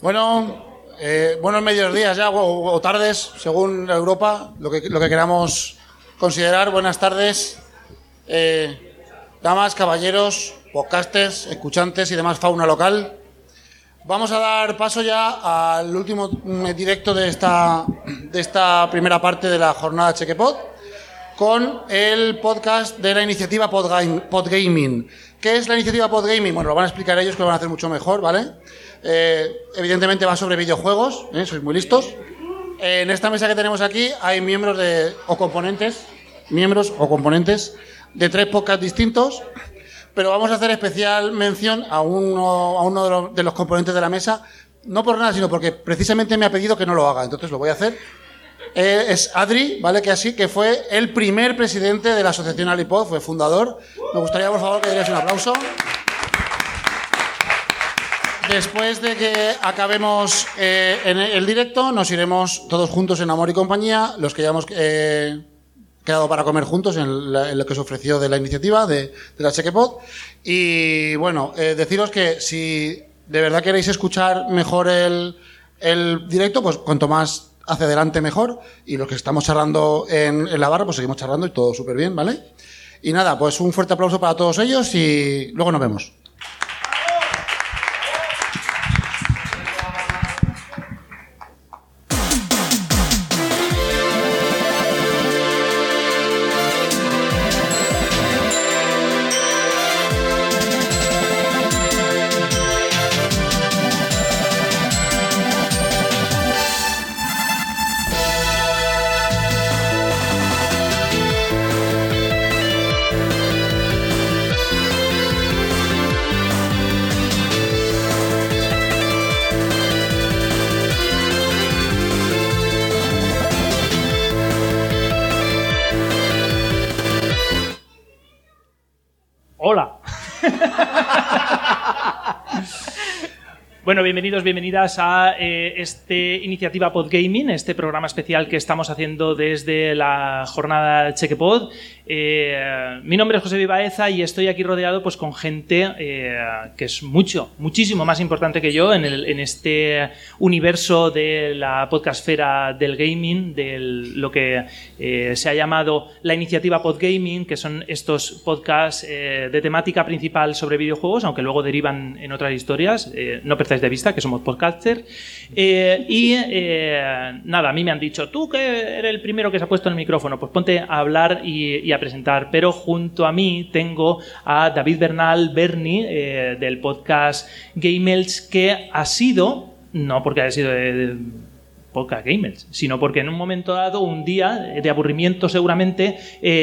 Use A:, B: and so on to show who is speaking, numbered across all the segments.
A: Bueno, eh, buenos medios días ya, o, tardes, según Europa, lo que, lo que queramos considerar. Buenas tardes, eh, damas, caballeros, podcasters, escuchantes y demás fauna local. Vamos a dar paso ya al último mm, directo de esta, de esta primera parte de la jornada Chequepod con el podcast de la iniciativa Podgaming. ¿Qué es la iniciativa Podgaming? Bueno, lo van a explicar ellos que lo van a hacer mucho mejor, ¿vale? Eh, evidentemente va sobre videojuegos, ¿eh? sois muy listos. Eh, en esta mesa que tenemos aquí hay miembros de, o componentes, miembros o componentes de tres podcasts distintos, pero vamos a hacer especial mención a uno, a uno de, los, de los componentes de la mesa, no por nada, sino porque precisamente me ha pedido que no lo haga, entonces lo voy a hacer. Eh, es Adri, ¿vale? Que así, que fue el primer presidente de la asociación Alipod, fue fundador. Me gustaría, por favor, que dierais un aplauso. Después de que acabemos eh, en el directo, nos iremos todos juntos en Amor y Compañía, los que ya hemos eh, quedado para comer juntos en, lo que se ofreció de la iniciativa de, la Chequepod. Y bueno, eh, deciros que si de verdad queréis escuchar mejor el, el directo, pues cuanto más hacia adelante mejor. Y los que estamos charlando en, en la barra, pues seguimos charlando y todo súper bien, ¿vale? Y nada, pues un fuerte aplauso para todos ellos y luego nos vemos.
B: Bienvenidos, bienvenidas a eh, este iniciativa Podgaming, este programa especial que estamos haciendo desde la jornada Chequepod. Eh, mi nombre es José Vivaeza y estoy aquí rodeado pues, con gente eh, que es mucho, muchísimo más importante que yo en, este universo de la podcastfera del gaming, de lo que eh, se ha llamado la iniciativa Podgaming, que son estos podcasts de temática principal sobre videojuegos, aunque luego derivan en otras historias. No perdáis de vista que somos podcasters. Eh, y eh, nada, a mí me han dicho, tú que eres el primero que se ha puesto en el micrófono, pues ponte a hablar y, a presentar. Pero junto a mí tengo a David Bernal Berni eh, del podcast Gamels, que ha sido, no porque haya sido de- de- podcast gamers, sino porque en un momento dado, un día de aburrimiento seguramente,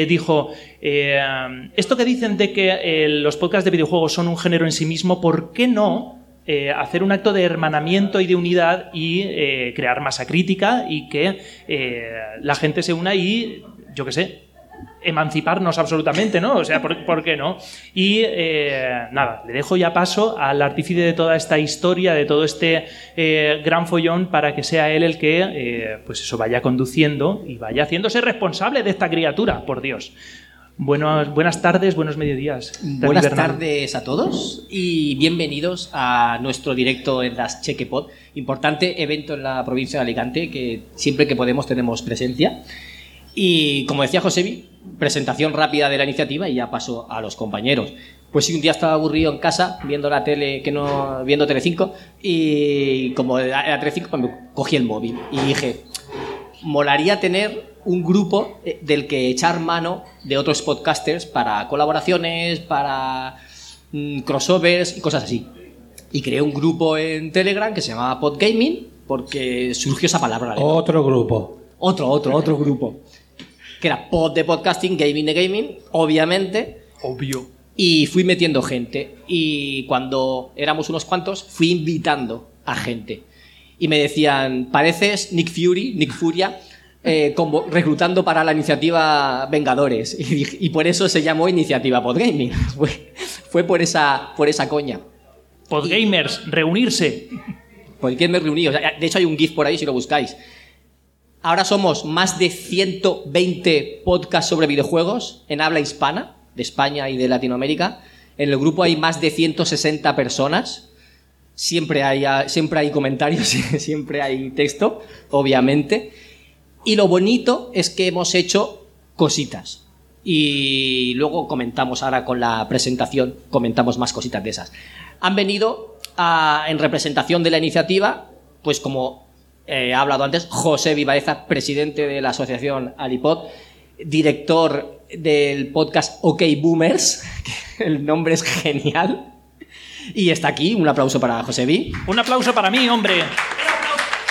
B: dijo, esto que dicen de que los podcasts de videojuegos son un género en sí mismo, ¿por qué no eh, hacer un acto de hermanamiento y de unidad y eh, crear masa crítica y que eh, la gente se una y, yo qué sé, emanciparnos absolutamente, ¿no? O sea, ¿por, qué no? Y nada, le dejo ya paso al artífice de toda esta historia, de todo este gran follón, para que sea él el que, pues eso, vaya conduciendo y vaya haciéndose responsable de esta criatura, por Dios. Buenas tardes, buenos mediodías. David
C: Buenas
B: Bernal.
C: tardes a todos y bienvenidos a nuestro directo en las Chequepod, importante evento en la provincia de Alicante que siempre que podemos tenemos presencia. Y como decía Josebi, presentación rápida de la iniciativa y ya paso a los compañeros. Pues si un día estaba aburrido en casa viendo la tele, que no viendo Telecinco y como era Telecinco, pues me cogí el móvil y dije, molaría tener un grupo eh, del que echar mano de otros podcasters para colaboraciones, para mm, crossovers y cosas así. Y creé un grupo en Telegram que se llamaba Podgaming porque surgió esa palabra. ¿vale?
D: Otro grupo.
C: Otro, otro, otro grupo. Que era pod de podcasting, gaming de gaming, obviamente.
B: Obvio.
C: Y fui metiendo gente. Y cuando éramos unos cuantos, fui invitando a gente. Y me decían, pareces Nick Fury, Nick Furia, eh, como reclutando para la iniciativa Vengadores. Y, por eso se llamó Iniciativa Podgaming. Fue, fue por, esa, por esa coña.
B: Podgamers, reunirse.
C: O sea, de hecho, hay un GIF por ahí si lo buscáis. Ahora somos más de 120 podcasts sobre videojuegos en habla hispana, de España y de Latinoamérica. En el grupo hay más de 160 personas. Siempre hay, ah, siempre hay comentarios, siempre hay texto, obviamente. Y lo bonito es que hemos hecho cositas. Y luego comentamos ahora con la presentación, comentamos más cositas de esas. Han venido en representación de la iniciativa, pues como eh, ha hablado antes, José Vivaeza, presidente de la asociación Alipod, director del podcast OK Boomers, que el nombre es genial. Y está aquí, un aplauso para José Vi.
B: Un aplauso para mí, hombre.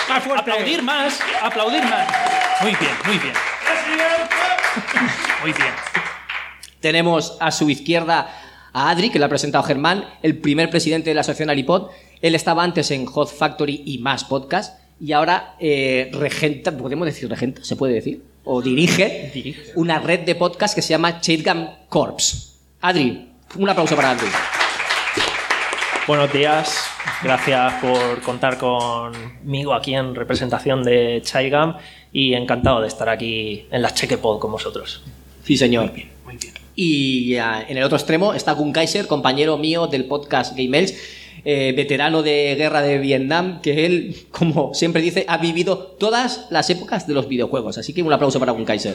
B: Aplaudir más, aplaudir más. Muy bien, muy bien. Muy bien.
C: Tenemos a su izquierda a Adri, que lo ha presentado Germán, el primer presidente de la asociación Alipod. Él estaba antes en Hot Factory y más podcast. Y ahora eh, regenta, ¿podemos decir regenta? ¿Se puede decir? O dirige, una red de podcast que se llama Chategam Corps. Adri, un aplauso para Adri.
D: Buenos días, gracias por contar conmigo aquí en representación de Chaigam y encantado de estar aquí en la Chequepod con vosotros.
C: Sí, señor.
B: Muy bien.
C: Y ah, en el otro extremo está Gun Kaiser, compañero mío del podcast Game Elch, eh, veterano de guerra de Vietnam, que él, como siempre dice, ha vivido todas las épocas de los videojuegos. Así que un aplauso para Gun Kaiser.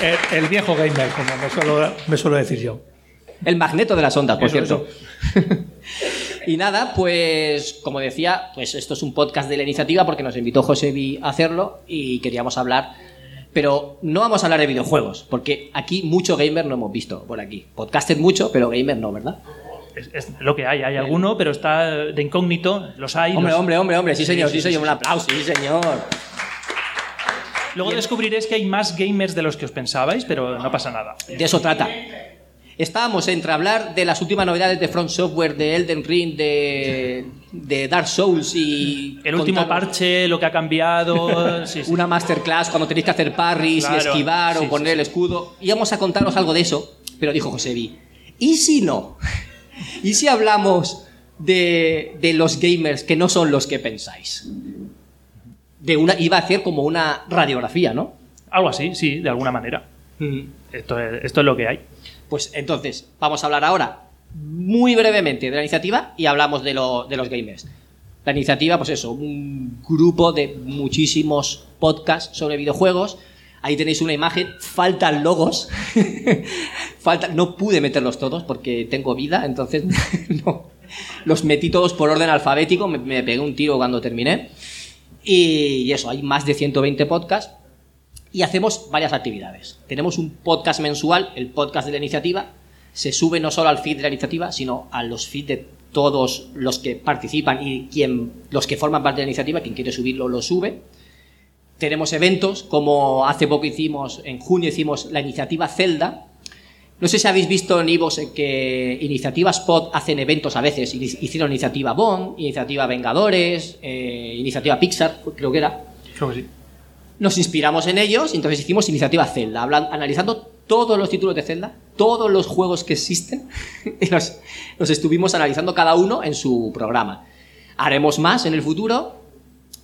E: El, el viejo gamer, como me suelo, me suelo decir yo.
C: El magneto de las ondas, por
E: Eso,
C: cierto. y nada, pues como decía, pues esto es un podcast de la iniciativa porque nos invitó José Vi a hacerlo y queríamos hablar. Pero no vamos a hablar de videojuegos, porque aquí mucho gamer no hemos visto por aquí. Podcaster mucho, pero gamer no, ¿verdad?
B: Es, es lo que hay. Hay alguno, pero está de incógnito. Los hay.
C: Hombre,
B: los-
C: hombre, hombre, hombre, sí señor, sí,
B: sí,
C: señor,
B: sí,
C: un aplauso, sí señor.
B: Luego descubriréis que hay más gamers de los que os pensabais, pero no pasa nada.
C: De eso trata. Estábamos entre hablar de las últimas novedades de Front Software, de Elden Ring, de, de Dark Souls y...
B: El último
C: contar
B: parche, lo que ha cambiado. Sí, sí.
C: Una masterclass cuando tenéis que hacer parries y
B: Claro,
C: esquivar
B: sí,
C: o poner el escudo. Íbamos a contaros algo de eso, pero dijo Josevi, ¿y si no? ¿Y si hablamos de, de los gamers que no son los que pensáis? De una, iba a hacer como una radiografía, ¿no?
B: Algo así, sí, de alguna manera. Esto es, esto es lo que hay.
C: Pues entonces, vamos a hablar ahora muy brevemente de la iniciativa y hablamos de, de los gamers. La iniciativa, pues eso, un grupo de muchísimos podcasts sobre videojuegos. Ahí tenéis una imagen, faltan logos. No pude meterlos todos porque tengo vida, entonces los metí todos por orden alfabético, me, me pegué un tiro cuando terminé. Y eso, hay más de 120 podcasts y hacemos varias actividades. Tenemos un podcast mensual, el podcast de la iniciativa. Se sube no solo al feed de la iniciativa, sino a los feeds de todos los que participan y quien, los que forman parte de la iniciativa. Quien quiere subirlo, lo sube. Tenemos eventos, como hace poco hicimos, en junio hicimos la iniciativa Zelda. No sé si habéis visto en Ivos que iniciativas pod hacen eventos a veces. Hi- Hicieron iniciativa Bond, iniciativa Vengadores, eh, iniciativa Pixar, creo que era
B: Creo que sí.
C: Nos inspiramos en ellos y entonces hicimos iniciativa Zelda, analizando todos los títulos de Zelda, todos los juegos que existen, y los, los estuvimos analizando cada uno en su programa. Haremos más en el futuro,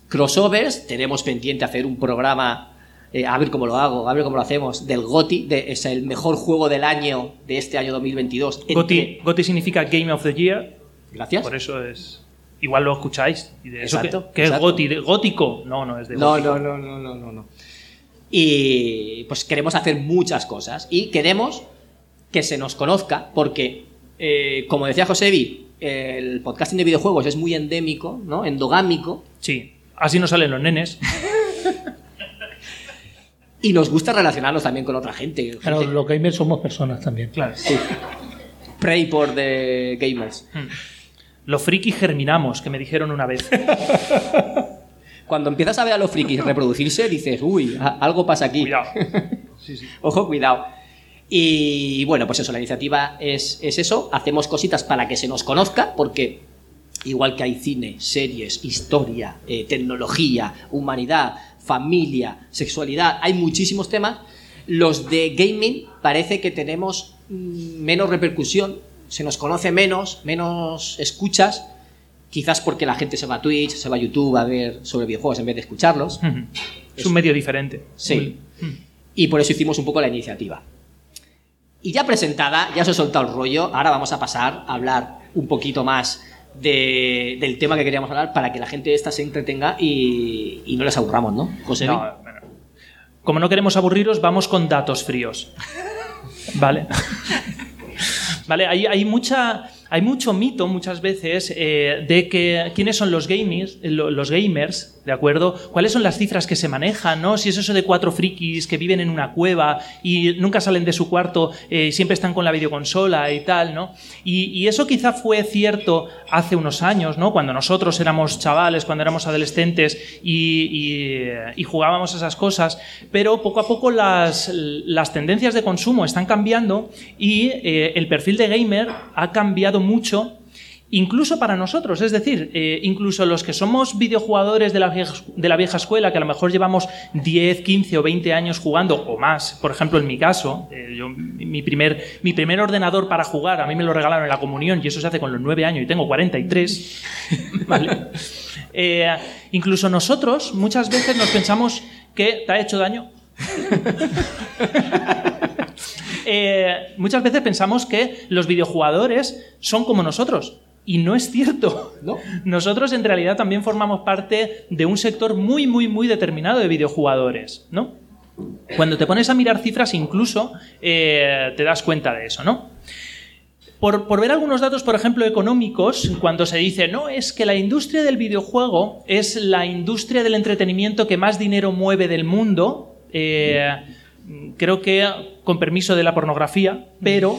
C: crossovers, tenemos pendiente hacer un programa, eh, a ver cómo lo hago, a ver cómo lo hacemos, del GOTI, de, es el mejor juego del año, de este año 2022. entre-
B: Goti, Goti significa Game of the Year,
C: Gracias.
B: por eso es. Igual lo escucháis. Y de eso
C: Exacto,
B: que, que es
C: exacto.
B: Goti, de- gótico. No, no es de
C: No,
B: gótico.
C: no, no, no, no, no, no. Y pues queremos hacer muchas cosas y queremos que se nos conozca porque, eh, como decía Josevi, el podcasting de videojuegos es muy endémico, ¿no? Endogámico
B: Sí, así no salen los nenes.
C: y nos gusta relacionarnos también con otra gente.
E: Claro,
C: gente
E: los gamers somos personas también.
B: Claro.
C: pray por the gamers.
B: Los frikis germinamos, que me dijeron una vez.
C: Cuando empiezas a ver a los frikis reproducirse, dices, uy, algo pasa aquí.
B: Cuidado. Sí, sí.
C: Ojo, cuidado. Y bueno, pues eso, la iniciativa es, es eso. Hacemos cositas para que se nos conozca, porque igual que hay cine, series, historia, eh, tecnología, humanidad, familia, sexualidad, hay muchísimos temas. Los de gaming parece que tenemos mm, menos repercusión, se nos conoce menos, menos escuchas, quizás porque la gente se va a Twitch, se va a YouTube a ver sobre videojuegos en vez de escucharlos.
B: Es un medio diferente.
C: Sí. Y por eso hicimos un poco la iniciativa. Y ya presentada, ya os he soltado el rollo, ahora vamos a pasar a hablar un poquito más de- del tema que queríamos hablar para que la gente esta se entretenga y, y no les aburramos, ¿no? José.
B: No. Como no queremos aburriros, vamos con datos fríos. ¿Vale? Vale, hay, hay mucha, hay mucho mito muchas veces eh, de que quiénes son los gamers, eh, lo- los gamers, ¿de acuerdo? ¿Cuáles son las cifras que se manejan, no? Si es eso de cuatro frikis que viven en una cueva y nunca salen de su cuarto, eh, siempre están con la videoconsola y tal, ¿no? Y, y eso quizá fue cierto hace unos años, ¿no? Cuando nosotros éramos chavales, cuando éramos adolescentes y, y- y jugábamos esas cosas, pero poco a poco las, las tendencias de consumo están cambiando y eh, el perfil de gamer ha cambiado mucho. Incluso para nosotros, es decir, eh, incluso los que somos videojugadores de la, vieja, de la vieja escuela, que a lo mejor llevamos 10, 15 o 20 años jugando o más, por ejemplo en mi caso, eh, yo, mi, primer, mi primer ordenador para jugar, a mí me lo regalaron en la comunión y eso se hace con los 9 años y tengo 43, ¿vale? Eh, incluso nosotros muchas veces nos pensamos que te ha hecho daño. Eh, muchas veces pensamos que los videojugadores son como nosotros. Y no es cierto.
C: ¿No?
B: Nosotros en realidad también formamos parte de un sector muy, muy, muy determinado de videojugadores, ¿no? Cuando te pones a mirar cifras incluso eh, te das cuenta de eso, ¿no? Por, por ver algunos datos, por ejemplo, económicos, cuando se dice, no, es que la industria del videojuego es la industria del entretenimiento que más dinero mueve del mundo, eh, creo que con permiso de la pornografía, pero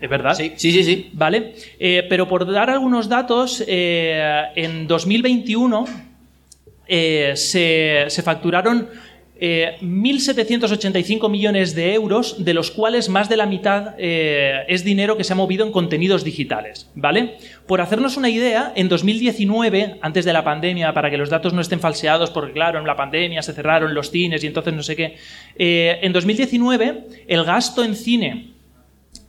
B: es verdad.
C: Sí, sí, sí, sí.
B: ¿Vale? Eh, pero por dar algunos datos, eh, en 2021 eh, se, se facturaron eh, 1.785 millones de euros, de los cuales más de la mitad eh, es dinero que se ha movido en contenidos digitales. ¿Vale? Por hacernos una idea, en 2019, antes de la pandemia, para que los datos no estén falseados, porque claro, en la pandemia se cerraron los cines y entonces no sé qué, eh, en 2019 el gasto en cine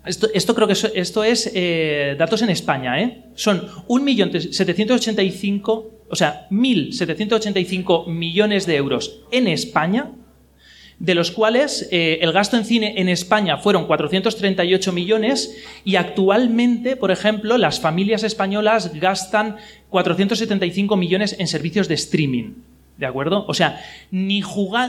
B: esto, creo que esto es eh, datos en España, ¿eh? Son 1.785, o sea, 1.785 millones de euros en España, de los cuales eh, el gasto en cine en España fueron 438 millones y actualmente, por ejemplo, las familias españolas gastan 475 millones en servicios de streaming. ¿De acuerdo? O sea, ni,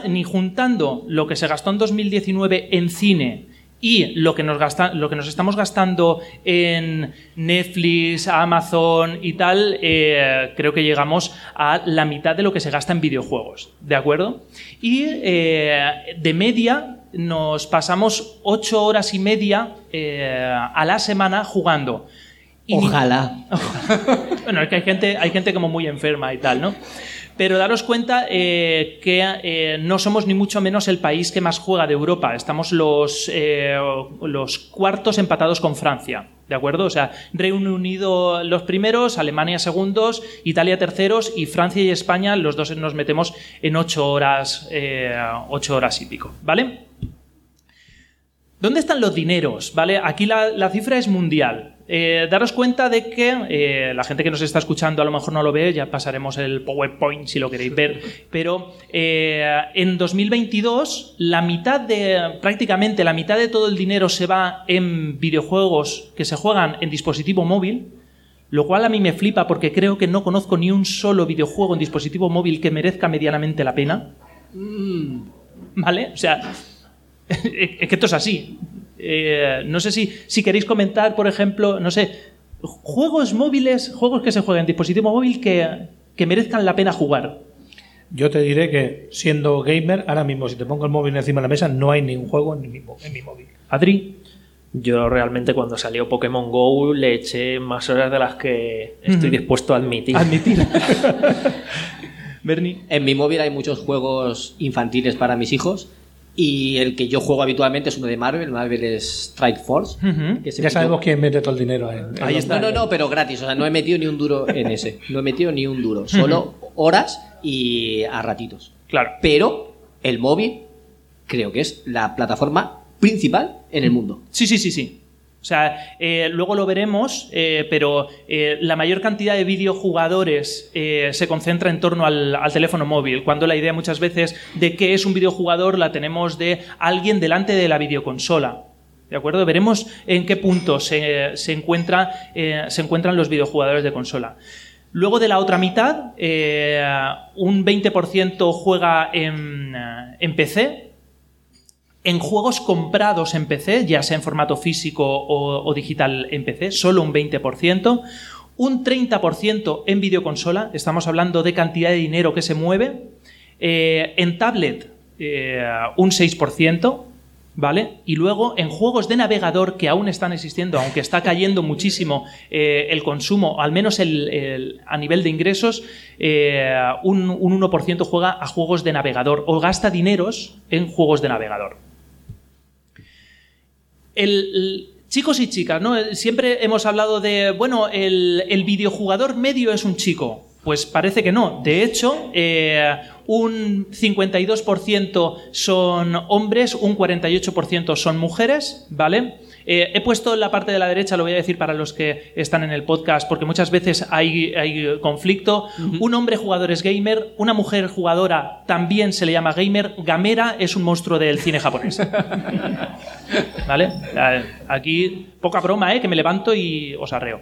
B: ni juntando lo que se gastó en 2019 en cine y lo que, nos gasta- lo que nos estamos gastando en Netflix, Amazon y tal, eh, creo que llegamos a la mitad de lo que se gasta en videojuegos. ¿De acuerdo? Y eh, de media nos pasamos ocho horas y media eh, a la semana jugando. Y ni-
C: Ojalá.
B: bueno, es que hay gente, hay gente como muy enferma y tal, ¿no? Pero daros cuenta eh, que eh, no somos ni mucho menos el país que más juega de Europa. Estamos los, eh, los cuartos empatados con Francia, ¿de acuerdo? O sea, Reino Unido los primeros, Alemania segundos, Italia terceros y Francia y España los dos nos metemos en ocho horas, ocho horas y pico, ¿vale? ¿Dónde están los dineros? ¿Vale? Aquí la, la cifra es mundial. Eh, daros cuenta de que eh, la gente que nos está escuchando a lo mejor no lo ve, ya pasaremos el PowerPoint si lo queréis ver, pero eh, en 2022 la mitad de, prácticamente la mitad de todo el dinero se va en videojuegos que se juegan en dispositivo móvil, lo cual a mí me flipa porque creo que no conozco ni un solo videojuego en dispositivo móvil que merezca medianamente la pena. ¿Vale? O sea, es que esto es así. Eh, no sé si, si queréis comentar, por ejemplo, no sé, juegos móviles, juegos que se jueguen en dispositivo móvil que, que merezcan la pena jugar.
E: Yo te diré que siendo gamer, ahora mismo si te pongo el móvil encima de la mesa, no hay ningún juego en mi, en mi móvil.
B: Adri,
D: Yo realmente cuando salió Pokémon Go le eché más horas de las que estoy
B: Ujú.
D: dispuesto a admitir.
B: admitir. Bernie.
C: En mi móvil hay muchos juegos infantiles para mis hijos y el que yo juego habitualmente es uno de Marvel, Marvel es Strike Force. Que
E: Ya sabemos quién mete todo el dinero en, en
B: Ahí está.
C: No, no, no, pero gratis, o sea, no he metido ni un duro en ese, no he metido ni un duro, solo horas y a ratitos.
B: Claro.
C: Pero el móvil creo que es la plataforma principal en el mundo.
B: Sí, sí, sí, sí. O sea, eh, luego lo veremos, eh, pero eh, la mayor cantidad de videojugadores se concentra en torno al, teléfono móvil, cuando la idea muchas veces de qué es un videojugador la tenemos de alguien delante de la videoconsola. ¿De acuerdo? Veremos en qué punto se, se encuentra, se encuentran los videojugadores de consola. Luego de la otra mitad, un 20% juega en PC, en juegos comprados en PC, ya sea en formato físico o, digital en PC, solo un 20%. Un 30% en videoconsola, estamos hablando de cantidad de dinero que se mueve. Eh, en tablet, eh, un 6%. ¿Vale? Y luego en juegos de navegador que aún están existiendo, aunque está cayendo muchísimo eh, el consumo, al menos a nivel de ingresos, un 1% juega a juegos de navegador o gasta dineros en juegos de navegador. El, chicos y chicas, ¿no? Siempre hemos hablado de, bueno, el, el videojugador medio es un chico. Pues parece que no. De hecho, eh, un 52% son hombres, un 48% son mujeres, ¿vale? Eh, he puesto en la parte de la derecha, lo voy a decir para los que están en el podcast, porque muchas veces hay, hay conflicto. Un hombre jugador es gamer, una mujer jugadora también se le llama gamer. Gamera es un monstruo del cine japonés. ¿Vale? Eh, Aquí, poca broma, ¿eh? que me levanto y os arreo.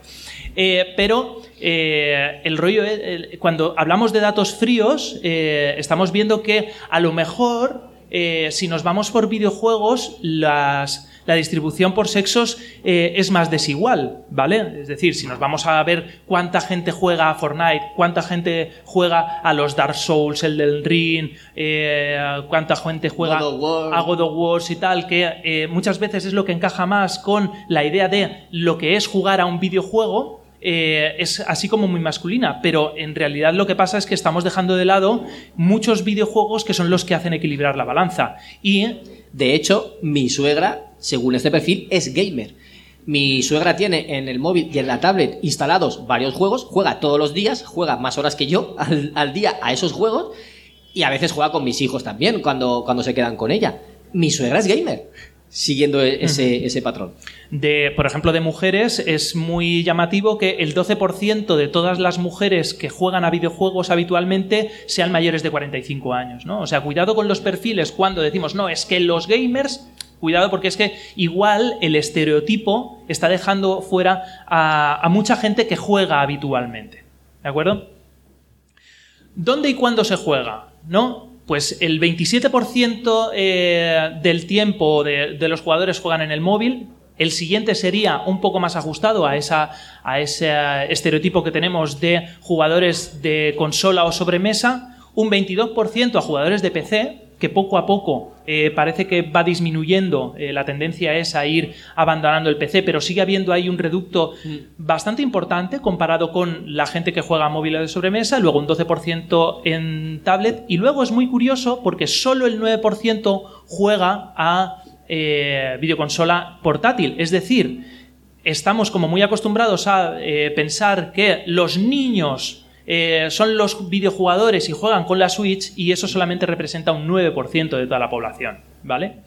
B: Eh, pero eh, el rollo, es- cuando hablamos de datos fríos, eh, estamos viendo que a lo mejor, eh, si nos vamos por videojuegos, las, la distribución por sexos eh, es más desigual, ¿vale? Es decir, si nos vamos a ver cuánta gente juega a Fortnite, cuánta gente juega a los Dark Souls, el del Ring, eh, cuánta gente juega
C: God
B: a God of War y tal, que eh, muchas veces es lo que encaja más con la idea de lo que es jugar a un videojuego. eh, es así como muy masculina, pero en realidad lo que pasa es que estamos dejando de lado muchos videojuegos que son los que hacen equilibrar la balanza. Y
C: De hecho, mi suegra, según este perfil, es gamer. Mi suegra tiene en el móvil y en la tablet instalados varios juegos, juega todos los días, juega más horas que yo al, al día a esos juegos y a veces juega con mis hijos también cuando, cuando se quedan con ella. Mi suegra es gamer, siguiendo e- ese, ese patrón.
B: de, por ejemplo, de mujeres, es muy llamativo que el 12% de todas las mujeres que juegan a videojuegos habitualmente sean mayores de 45 años, ¿no? O sea, cuidado con los perfiles cuando decimos, no, es que los gamers, cuidado porque es que igual el estereotipo está dejando fuera a, mucha gente que juega habitualmente, ¿de acuerdo? ¿Dónde y cuándo se juega? ¿No? Pues el 27% eh, del tiempo de, los jugadores juegan en el móvil. El siguiente sería un poco más ajustado a, a ese estereotipo que tenemos de jugadores de consola o sobremesa. Un 22% a jugadores de PC, que poco a poco eh, parece que va disminuyendo. eh, la tendencia es a ir abandonando el PC, pero sigue habiendo ahí un reducto bastante importante comparado con la gente que juega a móviles de sobremesa, luego un 12% en tablet, y luego es muy curioso porque solo el 9% juega a eh, videoconsola portátil. Es decir, estamos como muy acostumbrados a pensar que los niños eh, son los videojugadores y juegan con la Switch y eso solamente representa un 9% de toda la población, ¿vale?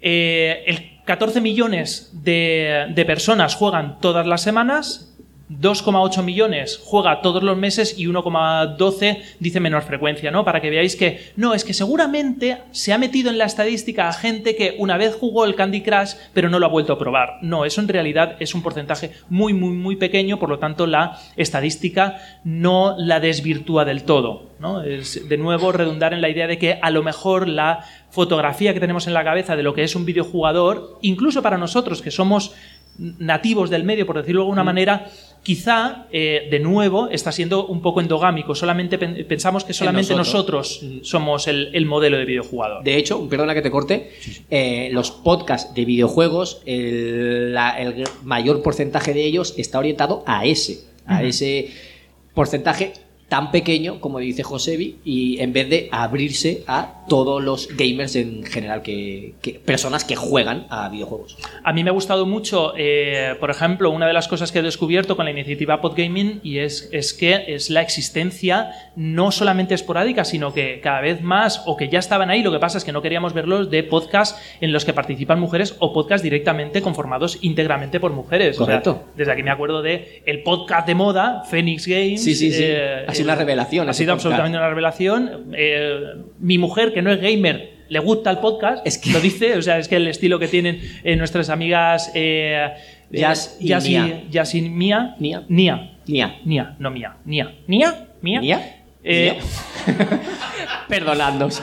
B: Eh, el 14 millones de, de personas juegan todas las semanas, 2,8 millones juega todos los meses y 1,12 dice menor frecuencia, ¿no? Para que veáis que no, es que seguramente se ha metido en la estadística a gente que una vez jugó el Candy Crush pero no lo ha vuelto a probar. No, eso en realidad es un porcentaje muy, muy, muy pequeño, por lo tanto la estadística no la desvirtúa del todo, ¿no? Es de nuevo redundar en la idea de que a lo mejor la fotografía que tenemos en la cabeza de lo que es un videojugador, incluso para nosotros que somos nativos del medio, por decirlo de alguna manera, quizá, eh, de nuevo, está siendo un poco endogámico. Solamente pen- pensamos que solamente
C: nosotros.
B: nosotros, somos el, el modelo de videojugador.
C: De hecho, perdona que te corte, eh, los podcasts de videojuegos, el, la- el mayor porcentaje de ellos está orientado a ese, a ese porcentaje tan pequeño, como dice Josebi, y en vez de abrirse a todos los gamers en general, que, que- personas que juegan a videojuegos.
B: A mí me ha gustado mucho, eh, por ejemplo, una de las cosas que he descubierto con la iniciativa Podgaming y es, es que es la existencia no solamente esporádica, sino que cada vez más, o que ya estaban ahí, lo que pasa es que no queríamos verlos, de podcasts en los que participan mujeres o podcasts directamente conformados íntegramente por mujeres. O sea,
C: Correcto.
B: desde aquí me acuerdo de el podcast de moda, Phoenix Games.
C: Sí, sí, sí.
B: eh,
C: sido una revelación
B: Ha sido absolutamente una revelación. Eh, mi mujer, que no es gamer, le gusta el podcast,
C: Es que-
B: lo dice, o sea, es que el estilo que tienen eh, nuestras amigas eh, eh,
C: Jazz y
B: Jazz
C: Mía.
B: Jazz y Mía.
C: Nia.
B: Nia.
C: Nia.
B: Nia, no Mía. Nia. Nia. Mía.
C: ¿Nia?
B: Eh,
C: Perdonadnos,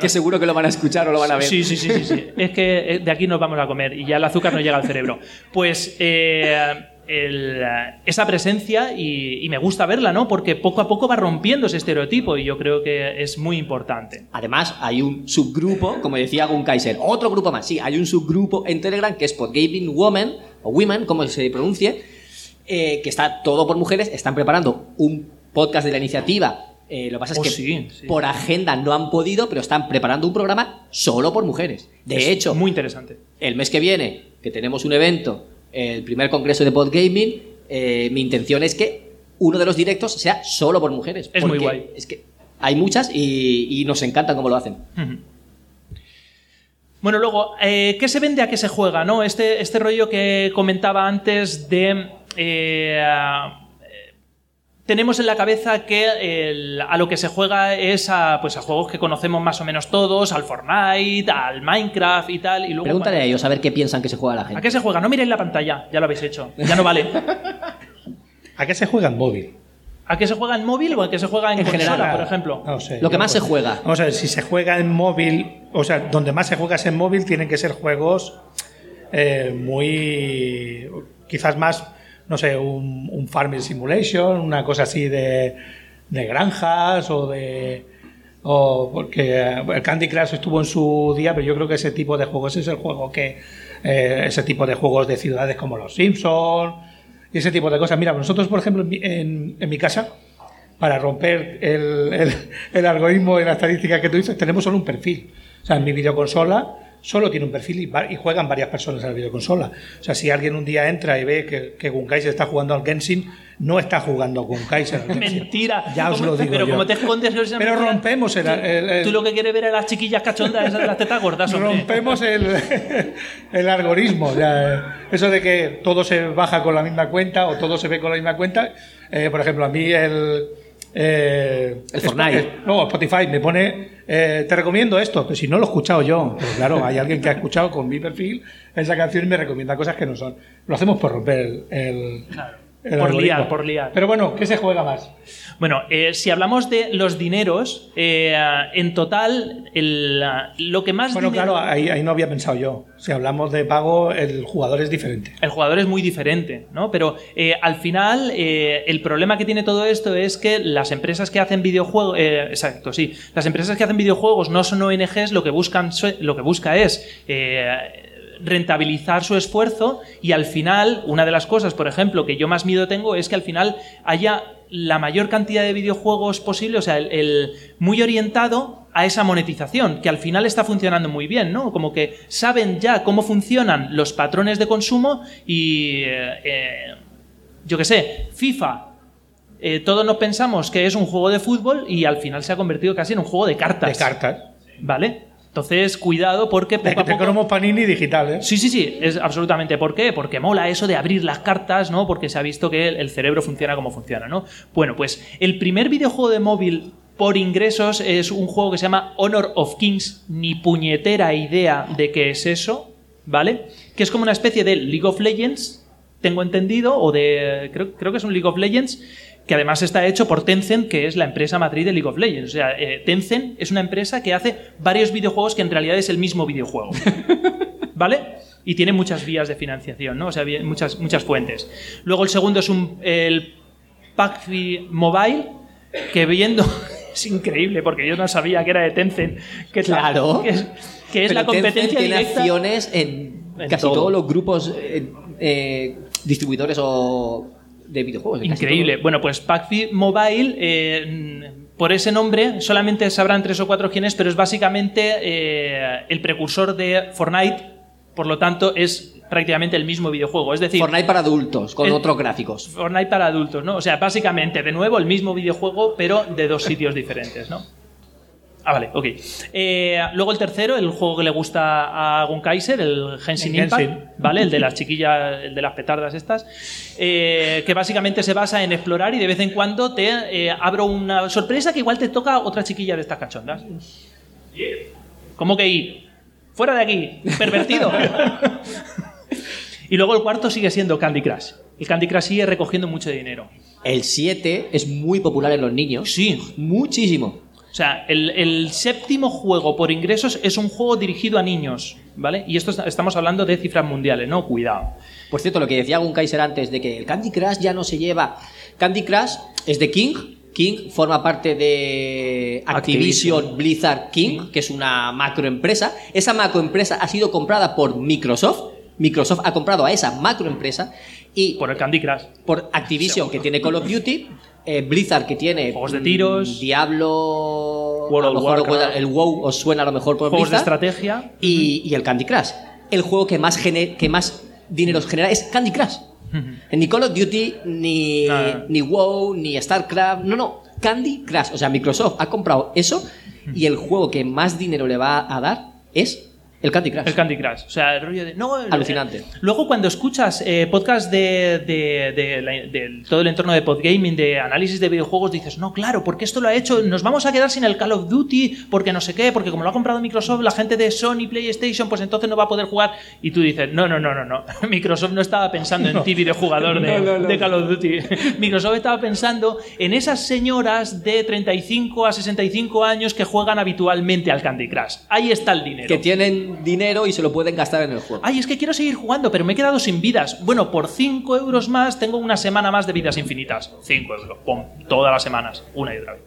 C: que seguro que lo van a escuchar o lo van a ver.
B: Sí, sí, sí, sí, sí. Es que de aquí nos vamos a comer y ya el azúcar no llega al cerebro. Pues eh, el, eh, esa presencia y, y me gusta verla, ¿no? Porque poco a poco va rompiendo ese estereotipo y yo creo que es muy importante.
C: Además, hay un subgrupo, como decía Gun Kaiser, otro grupo más. Sí, hay un subgrupo en Telegram que es Podgaming Women, o Women, como se pronuncie, eh, que está todo por mujeres. Están preparando un podcast de la iniciativa. Eh, lo que pasa es
B: Oh,
C: que
B: sí, sí.
C: por agenda no han podido, pero están preparando un programa solo por mujeres. De
B: Es
C: hecho,
B: muy interesante.
C: el mes que viene, que tenemos un evento, el primer congreso de Podgaming, eh, mi intención es que uno de los directos sea solo por mujeres.
B: Es muy guay.
C: Es que hay muchas y, y nos encantan cómo lo hacen.
B: Bueno, luego, eh, ¿qué se vende a qué se juega? ¿no? Este, este rollo que comentaba antes de. eh, tenemos en la cabeza que el- a lo que se juega es a, pues a juegos que conocemos más o menos todos, al Fortnite, al Minecraft y tal. Y luego
C: Pregúntale a ellos a ver qué piensan que se juega la
B: ¿A
C: gente.
B: qué se juega? No miréis la pantalla, ya lo habéis hecho, ya no vale.
E: ¿A qué se juega en móvil?
B: ¿A qué se juega en móvil o a qué se juega en,
C: En
B: consola,
C: general.
B: por ejemplo?
E: No sé.
C: Lo que más se juega.
E: Vamos a ver, si se juega en móvil, o sea, donde más se juega es en móvil, tienen que ser juegos eh, muy. quizás más, no sé, un, Farming Simulation, una cosa así de, de granjas o de. O porque el Candy Crush estuvo en su día, pero yo creo que ese tipo de juegos es el juego que. eh, ese tipo de juegos de ciudades como los Simpsons y ese tipo de cosas. Mira, nosotros, por ejemplo, en mi- en, en mi casa, para romper el, el, el algoritmo y la estadística que tú dices, tenemos solo un perfil. O sea, en mi videoconsola solo tiene un perfil y, y juegan varias personas en la videoconsola. O sea, si alguien un día entra y ve que, que Gunkaiser está jugando al Genshin, no está jugando con Kaiser. al Genshin.
B: Mentira.
E: Ya os lo digo
B: Pero
E: yo.
B: como te escondes... no
E: Pero rompemos el-
B: Tú-
E: el- el-
B: Tú lo que quieres ver es las chiquillas cachondas, esas de las tetas gordas, hombre.
E: Rompemos el, el algoritmo. ya, eh, eso de que todo se baja con la misma cuenta o todo se ve con la misma cuenta. Eh, por ejemplo, a mí el. Eh,
C: El Fortnite.
E: Sp- no, Spotify me pone. eh, te recomiendo esto, pero si no lo he escuchado yo. Pero claro, hay alguien que ha escuchado con mi perfil esa canción y me recomienda cosas que no son. Lo hacemos por romper el. el-
B: Claro.
E: El
B: Por
E: algoritmo.
B: liar, por liar.
E: Pero bueno, ¿qué se juega más?
B: Bueno, eh, si hablamos de los dineros, eh, en total, el, lo que más
E: Bueno,
B: dinero-
E: claro, ahí, ahí no había pensado yo. Si hablamos de pago, el jugador es diferente.
B: El jugador es muy diferente, ¿no? Pero eh, al final, el problema que tiene todo esto es que las empresas que hacen videojuegos. exacto, sí. Las empresas que hacen videojuegos no son ONGs, lo que buscan lo que busca es. Rentabilizar su esfuerzo y al final una de las cosas por ejemplo que yo más miedo tengo es que al final haya la mayor cantidad de videojuegos posible o sea el, el- muy orientado a esa monetización que al final está funcionando muy bien no como que saben ya cómo funcionan los patrones de consumo y eh, eh, yo qué sé FIFA eh, todos nos pensamos que es un juego de fútbol y al final se ha convertido casi en un juego de cartas.
E: De cartas.
B: vale entonces cuidado porque poco a poco-
E: cromo panini digital, ¿eh?
B: Sí, sí, sí, es absolutamente. ¿Por qué? Porque mola eso de abrir las cartas, ¿no? Porque se ha visto que el, el cerebro funciona como funciona, ¿no? Bueno, pues el primer videojuego de móvil por ingresos es un juego que se llama Honor of Kings, ni puñetera idea de qué es eso, ¿vale? Que es como una especie de League of Legends, tengo entendido, o de. Creo, creo que es un League of Legends. Que además está hecho por Tencent, que es la empresa matriz de League of Legends. O sea, eh, Tencent es una empresa que hace varios videojuegos que en realidad es el mismo videojuego. ¿Vale? Y tiene muchas vías de financiación, ¿no? O sea, muchas, muchas fuentes. Luego el segundo es un, el PUBG Mobile, que viendo... es increíble, porque yo no sabía que era de Tencent. Que es la-
C: Claro.
B: que es, que es la
C: Pero Tencent
B: competencia
C: tiene
B: directa.
C: acciones en,
B: En
C: casi
B: todo.
C: todos los grupos eh, eh, distribuidores o de videojuegos.
B: Increíble. Bueno, pues PUBG Mobile, eh, por ese nombre, solamente sabrán tres o cuatro quién es, pero es básicamente eh, el precursor de Fortnite, por lo tanto es prácticamente el mismo videojuego. Es decir,
C: Fortnite para adultos, con
B: el-
C: otros gráficos.
B: Fortnite para adultos, ¿no? O sea, básicamente, de nuevo, el mismo videojuego, pero de dos sitios diferentes, ¿no? Ah, vale, ok. Eh, luego el tercero, el juego que le gusta a Gunkaiser, el Genshin
E: El
B: Impact,
E: Genshin.
B: ¿vale? El de las chiquillas, el de las petardas estas, eh, que básicamente se basa en explorar y de vez en cuando te eh, abro una sorpresa que igual te toca otra chiquilla de estas cachondas. ¿Cómo que I? ¡Fuera de aquí! ¡Pervertido! y luego el cuarto sigue siendo Candy Crush. El Candy Crush sigue recogiendo mucho dinero.
C: El 7 es muy popular en los niños.
B: Sí.
C: Muchísimo.
B: O sea, el, el séptimo juego por ingresos es un juego dirigido a niños, ¿vale? Y esto est- estamos hablando de cifras mundiales, ¿no? Cuidado.
C: Por cierto, lo que decía Gun Kaiser antes de que el Candy Crush ya no se lleva. Candy Crush es de King. King forma parte de Activision,
D: Activision.
C: Blizzard King, que es una macroempresa. Esa macroempresa ha sido comprada por Microsoft. Microsoft ha comprado a esa macroempresa y
B: Por el Candy Crush.
C: por Activision, que tiene Call of Duty, eh, Blizzard, que tiene
B: Juegos de
C: mm,
B: tiros.
C: Diablo,
D: World
C: a lo
D: of
C: mejor
D: Warcraft.
C: el WoW os suena a lo mejor por
B: Juegos de estrategia.
C: y, y el Candy Crush. El juego que más, gene- que más dinero genera es Candy Crush. Ni Call of Duty, ni WoW, ni StarCraft, no, no, Candy Crush. O sea, Microsoft ha comprado eso y el juego que más dinero le va a dar es el Candy Crush.
B: El Candy Crush. O sea, el rollo de. No, el-
C: Alucinante.
B: eh, luego, cuando escuchas eh, podcast de, de- de la- de todo el entorno de podgaming, de análisis de videojuegos, dices, no, claro, porque esto lo ha hecho. Nos vamos a quedar sin el Call of Duty, porque no sé qué, porque como lo ha comprado Microsoft, la gente de Sony PlayStation, pues entonces no va a poder jugar. Y tú dices, no, no, no, no, no. Microsoft no estaba pensando en ti, videojugador de, de Call of Duty. Microsoft estaba pensando en esas señoras de 35 a 65 años que juegan habitualmente al Candy Crush. Ahí está el dinero.
C: Que tienen dinero y se lo pueden gastar en el juego.
B: Ay, es que quiero seguir jugando, pero me he quedado sin vidas. Bueno, por 5 euros más tengo una semana más de vidas infinitas. 5 euros, pum, todas las semanas, una y otra vez.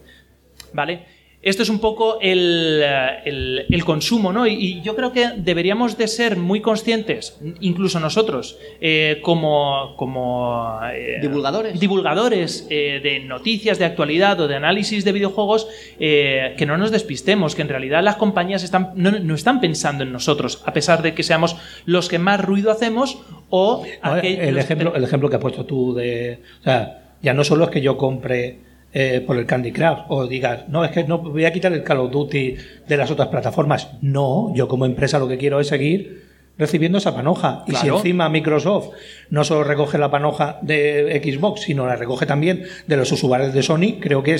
B: ¿Vale? Esto es un poco el, eh, el- el consumo, ¿no? Y, y yo creo que deberíamos de ser muy conscientes, incluso nosotros, eh, como, como eh,
C: Divulgadores.
B: divulgadores eh, de noticias de actualidad o de análisis de videojuegos, eh, que no nos despistemos, que en realidad las compañías están, no, no están pensando en nosotros, a pesar de que seamos los que más ruido hacemos o aquellos
E: el,
B: que-
E: ejemplo, el ejemplo que has puesto tú de. O sea, ya no solo es que yo compre eh, por el Candy Crush o digas, no, es que no voy a quitar el Call of Duty de las otras plataformas. No, yo como empresa lo que quiero es seguir recibiendo esa panoja. Y si encima Microsoft no solo recoge la panoja de Xbox, sino la recoge también de los usuarios de Sony, creo que,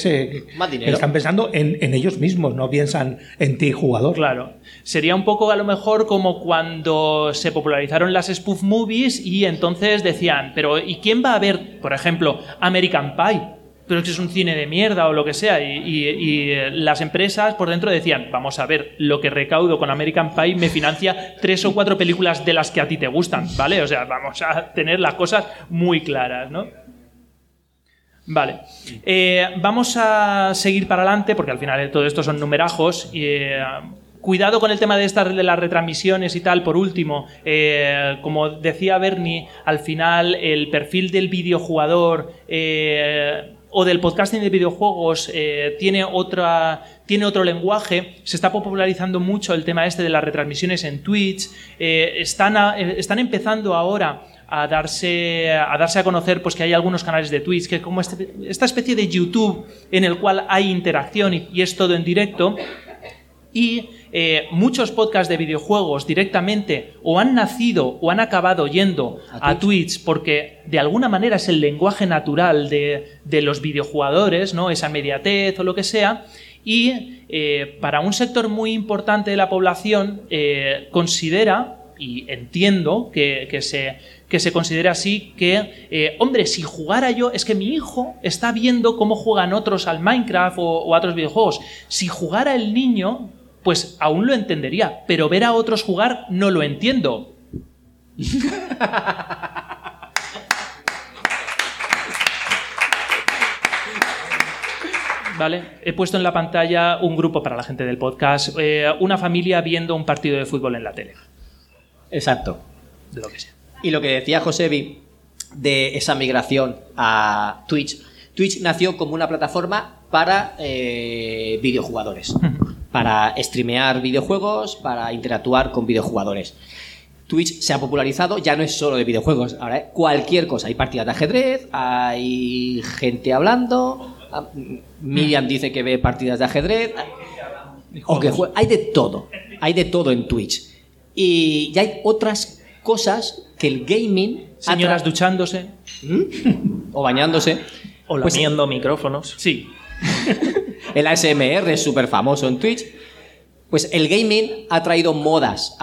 C: dinero.
E: están pensando en, en ellos mismos, no piensan en ti, jugador.
B: Claro. Sería un poco a lo mejor como cuando se popularizaron las spoof movies y entonces decían, pero ¿y quién va a ver, por ejemplo, American Pie? Pero es es un cine de mierda o lo que sea. Y, eh, las empresas por dentro decían, vamos a ver, lo que recaudo con American Pie me financia tres o cuatro películas de las que a ti te gustan, ¿vale? O sea, vamos a tener las cosas muy claras, ¿no? Vale. Eh, vamos a seguir para adelante, porque al final todo esto son numerajos. eh, cuidado con el tema de, estas, de las retransmisiones y tal. Por último, como decía Bernie, al final el perfil del videojugador eh, o del podcasting de videojuegos eh, tiene, otra, tiene otro lenguaje. Se está popularizando mucho el tema este de las retransmisiones en Twitch. eh, están, eh, están empezando ahora a darse a darse a conocer pues que hay algunos canales de Twitch que como este- esta especie de YouTube en el cual hay interacción y, y es todo en directo y eh, muchos podcasts de videojuegos directamente o han nacido o han acabado yendo
C: A
B: a Twitch porque de alguna manera es el lenguaje natural de, de los videojugadores, ¿no? esa mediatez o lo que sea. Y eh, para un sector muy importante de la población eh, considera, y entiendo que, que se, que se considera así, que, eh, hombre, si jugara yo, es que mi hijo está viendo cómo juegan otros al Minecraft o, o a otros videojuegos. Si jugara el niño, pues aún lo entendería, pero ver a otros jugar no lo entiendo. Vale, he puesto en la pantalla un grupo para la gente del podcast, eh, una familia viendo un partido de fútbol en la tele,
C: Exacto.
B: de lo que sea.
C: Y lo que decía Josebi de esa migración a Twitch. Twitch nació como una plataforma para eh, videojugadores, para streamear videojuegos, para interactuar con videojugadores. Twitch se ha popularizado, ya no es solo de videojuegos, ahora es cualquier cosa. Hay partidas de ajedrez, hay gente hablando, ah, Miriam dice que ve partidas de ajedrez, o que jue- hay de todo, hay de todo en Twitch. Y ya hay otras cosas que el gaming...
B: Señoras duchándose,
C: o bañándose.
D: O
C: Pues-
D: lamiendo micrófonos.
B: sí.
C: El ASMR es súper famoso en Twitch. Pues el gaming ha traído modas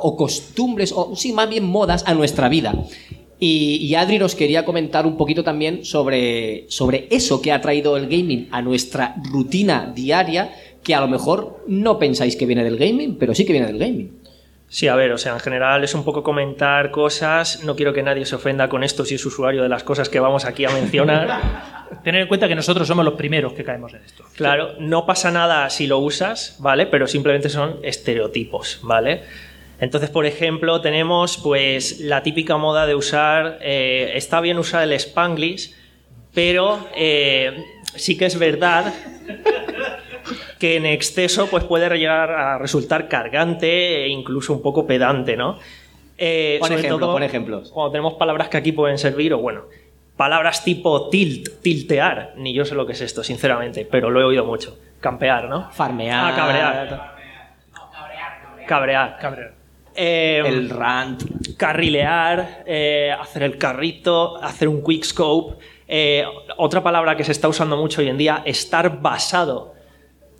C: o costumbres, o sí, más bien modas a nuestra vida. Y, y Adri nos quería comentar un poquito también sobre, sobre eso que ha traído el gaming a nuestra rutina diaria, que a lo mejor no pensáis que viene del gaming, pero sí que viene del gaming.
D: Sí, a ver, o sea, en general es un poco comentar cosas. No quiero que nadie se ofenda con esto si es usuario de las cosas que vamos aquí a mencionar.
B: Tener en cuenta que nosotros somos los primeros que caemos en esto.
D: Claro, no pasa nada si lo usas, ¿vale? Pero simplemente son estereotipos, ¿vale? Entonces, por ejemplo, tenemos pues la típica moda de usar, eh, está bien usar el Spanglish, pero eh, sí que es verdad que en exceso pues puede llegar a resultar cargante e incluso un poco pedante, ¿no? Eh,
C: Pon
D: sobre
C: ejemplo,
D: todo
C: pon ejemplos.
D: Cuando tenemos palabras que aquí pueden servir, o bueno, palabras tipo tilt, tiltear, ni yo sé lo que es esto, sinceramente, pero lo he oído mucho. Campear, ¿no?
C: Farmear.
D: Ah, cabrear. Cabrear.
B: Cabrear.
D: Eh,
C: El rant.
D: carrilear, eh, hacer el carrito, hacer un quick scope. Eh, otra palabra que se está usando mucho hoy en día, estar basado.